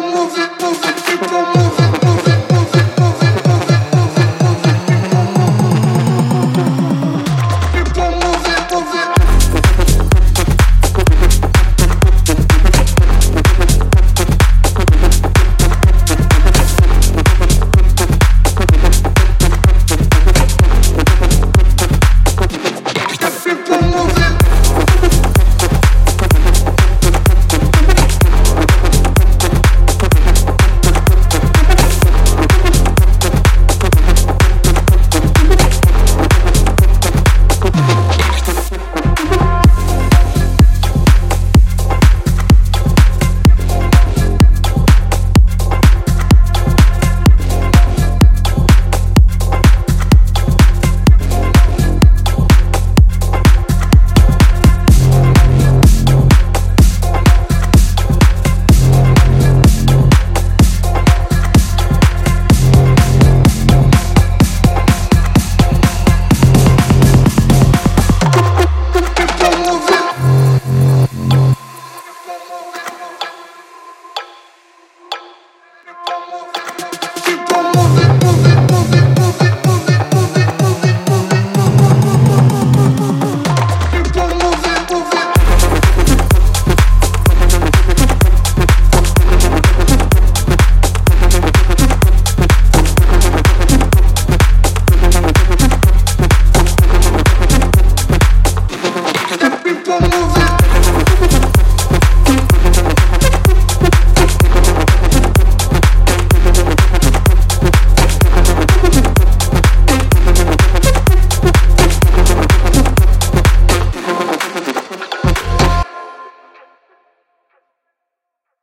don't move